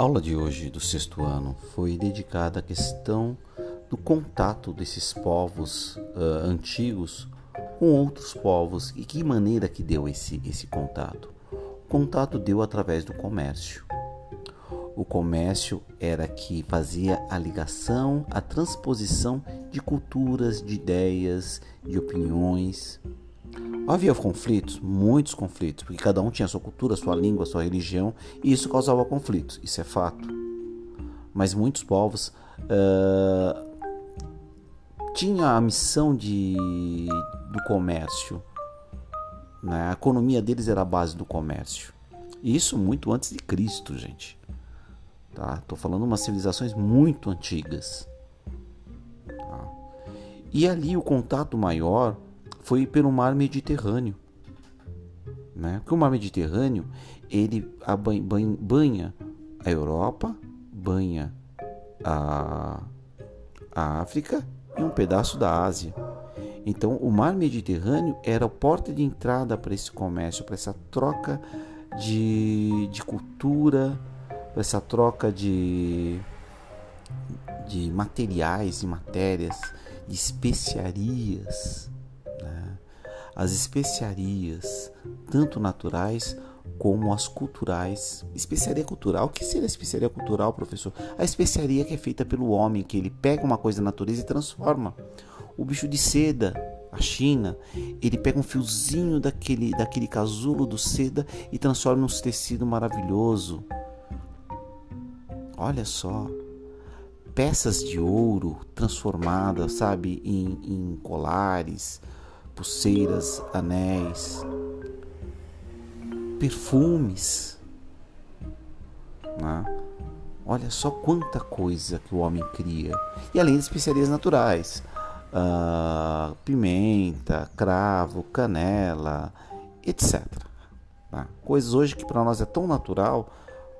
A aula de hoje do sexto ano foi dedicada à questão do contato desses povos uh, antigos com outros povos e que maneira que deu esse, esse contato. O contato deu através do comércio. O comércio era que fazia a ligação, a transposição de culturas, de ideias, de opiniões. Havia conflitos, muitos conflitos, porque cada um tinha sua cultura, sua língua, sua religião, e isso causava conflitos, isso é fato. Mas muitos povos uh, tinham a missão de, do comércio. Né? A economia deles era a base do comércio. Isso muito antes de Cristo, gente. Tá? Tô falando de umas civilizações muito antigas. Tá? E ali o contato maior foi pelo mar Mediterrâneo. Né? Porque o mar Mediterrâneo ele banha a Europa, banha a, a África e um pedaço da Ásia. Então, o mar Mediterrâneo era a porta de entrada para esse comércio, para essa troca de, de cultura, para essa troca de, de materiais e matérias, de especiarias as especiarias, tanto naturais como as culturais. Especiaria cultural, o que seria especiaria cultural, professor? A especiaria que é feita pelo homem, que ele pega uma coisa da natureza e transforma. O bicho de seda, a China, ele pega um fiozinho daquele, daquele casulo do seda e transforma num tecido maravilhoso. Olha só, peças de ouro transformadas, sabe, em, em colares, pulseiras, anéis, perfumes. Né? Olha só quanta coisa que o homem cria. E além de especiarias naturais, uh, pimenta, cravo, canela, etc. Né? Coisas hoje que para nós é tão natural,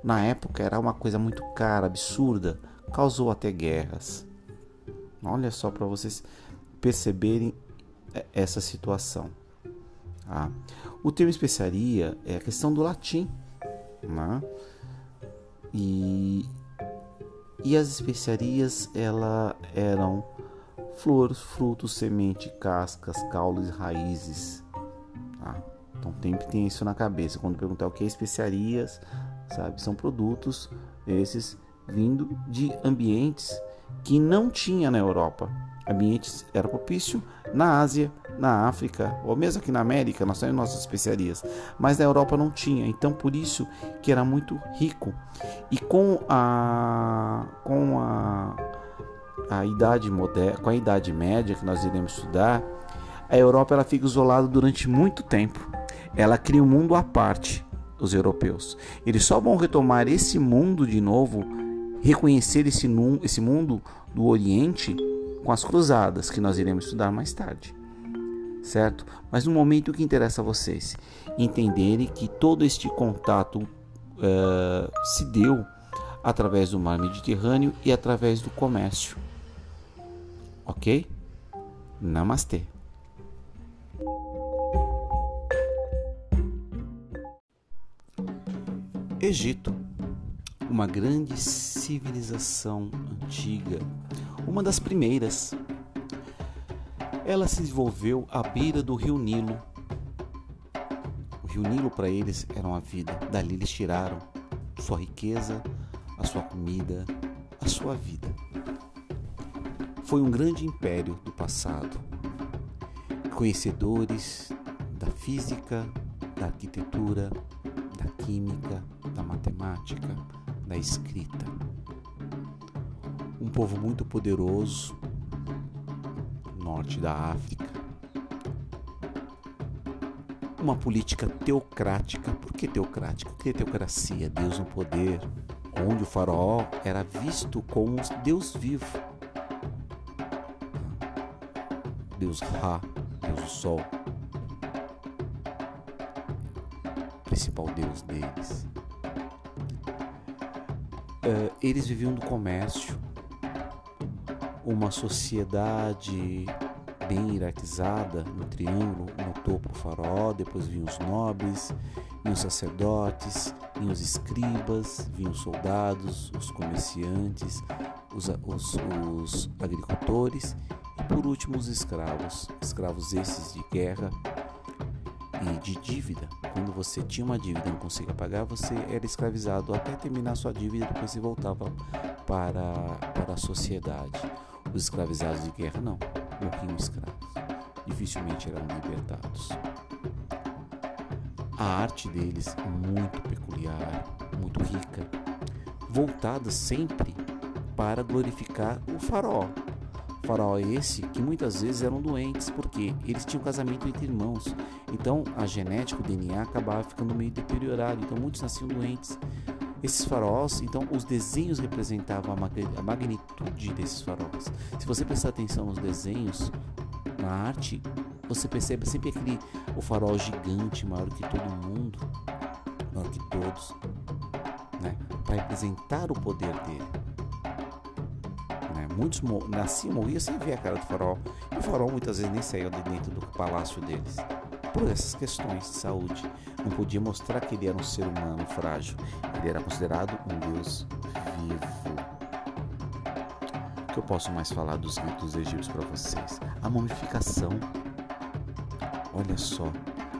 na época era uma coisa muito cara, absurda, causou até guerras. Olha só para vocês perceberem essa situação. Tá? O termo especiaria é a questão do latim. Né? E, e as especiarias ela eram flores, frutos, semente, cascas, caules, raízes. Tá? Então tem isso na cabeça. Quando perguntar o que é especiarias, sabe, são produtos esses vindo de ambientes que não tinha na Europa ambientes era propício na Ásia, na África, ou mesmo aqui na América, nós temos nossas especiarias, mas na Europa não tinha, então por isso que era muito rico. E com a com a, a idade moderna, com a idade média que nós iremos estudar, a Europa ela fica isolada durante muito tempo. Ela cria um mundo à parte, os europeus. Eles só vão retomar esse mundo de novo, reconhecer esse, esse mundo do Oriente com as cruzadas, que nós iremos estudar mais tarde. Certo? Mas no momento o que interessa a vocês entenderem que todo este contato uh, se deu através do mar Mediterrâneo e através do comércio. Ok? Namastê. Egito, uma grande civilização antiga uma das primeiras. Ela se desenvolveu à beira do rio Nilo. O rio Nilo para eles era uma vida. Dali eles tiraram sua riqueza, a sua comida, a sua vida. Foi um grande império do passado. Conhecedores da física, da arquitetura, da química, da matemática, da escrita um povo muito poderoso, norte da África. Uma política teocrática. Por que teocrática? Porque teocracia, Deus no poder, onde o faraó era visto como Deus vivo. Deus Ra, Deus do Sol, principal Deus deles. Uh, eles viviam do comércio, uma sociedade bem hierarquizada no triângulo, no topo o faraó, depois vinham os nobres, vinham os sacerdotes, vinham os escribas, vinham os soldados, os comerciantes, os, os, os agricultores e por último os escravos, escravos esses de guerra de dívida. Quando você tinha uma dívida e não conseguia pagar, você era escravizado até terminar sua dívida, depois você voltava para, para a sociedade. Os escravizados de guerra não, morriam escravos. Dificilmente eram libertados. A arte deles muito peculiar, muito rica, voltada sempre para glorificar o faraó. Faraó esse que muitas vezes eram doentes, porque eles tinham casamento entre irmãos. Então a genética, o DNA acabava ficando meio deteriorado, então muitos nasciam doentes. Esses faróis, então os desenhos representavam a magnitude desses faróis. Se você prestar atenção nos desenhos, na arte, você percebe sempre aquele o farol gigante, maior que todo mundo, maior que todos, né? para representar o poder dele. Muitos nasciam, morriam sem ver a cara do farol, e o farol muitas vezes nem saía de dentro do palácio deles por essas questões de saúde. Não podia mostrar que ele era um ser humano frágil. Ele era considerado um Deus vivo. O que eu posso mais falar dos ritos egípcios para vocês? A mumificação. Olha só,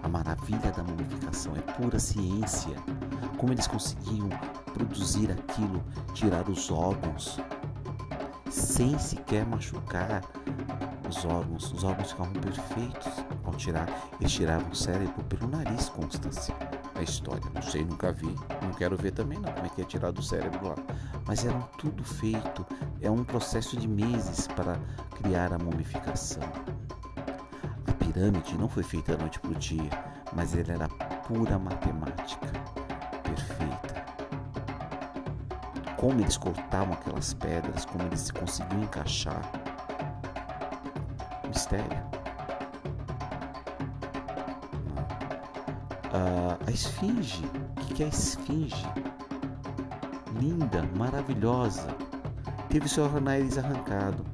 a maravilha da mumificação é pura ciência. Como eles conseguiam produzir aquilo, tirar os órgãos sem sequer machucar os órgãos. Os órgãos ficavam perfeitos ao tirar. Eles tiravam o cérebro pelo nariz, Constância. A história, não sei, nunca vi. Não quero ver também não como é que é tirar do cérebro lá. Mas eram tudo feito. É um processo de meses para criar a mumificação. A pirâmide não foi feita da noite para o dia, mas ela era pura matemática, perfeita. Como eles cortavam aquelas pedras, como eles conseguiam encaixar mistério. Ah, a esfinge. O que é a esfinge? Linda, maravilhosa. Teve seu nariz arrancado.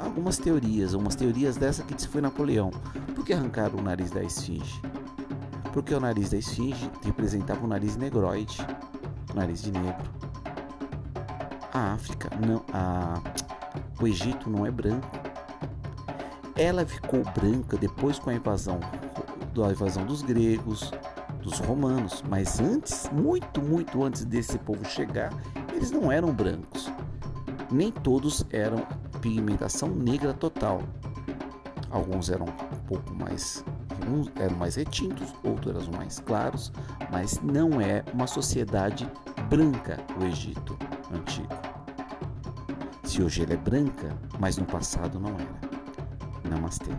Algumas teorias, algumas teorias dessa que disse foi Napoleão. Por que arrancaram o nariz da esfinge? Porque o nariz da esfinge representava o nariz negroide, o nariz de negro. A África, não, a, o Egito não é branco. Ela ficou branca depois com a invasão, da invasão dos gregos, dos romanos, mas antes, muito, muito antes desse povo chegar, eles não eram brancos. Nem todos eram pigmentação negra total. Alguns eram um pouco mais uns eram mais retintos, outros eram mais claros, mas não é uma sociedade branca o Egito antigo. Se hoje ele é branca, mas no passado não era. Namastê.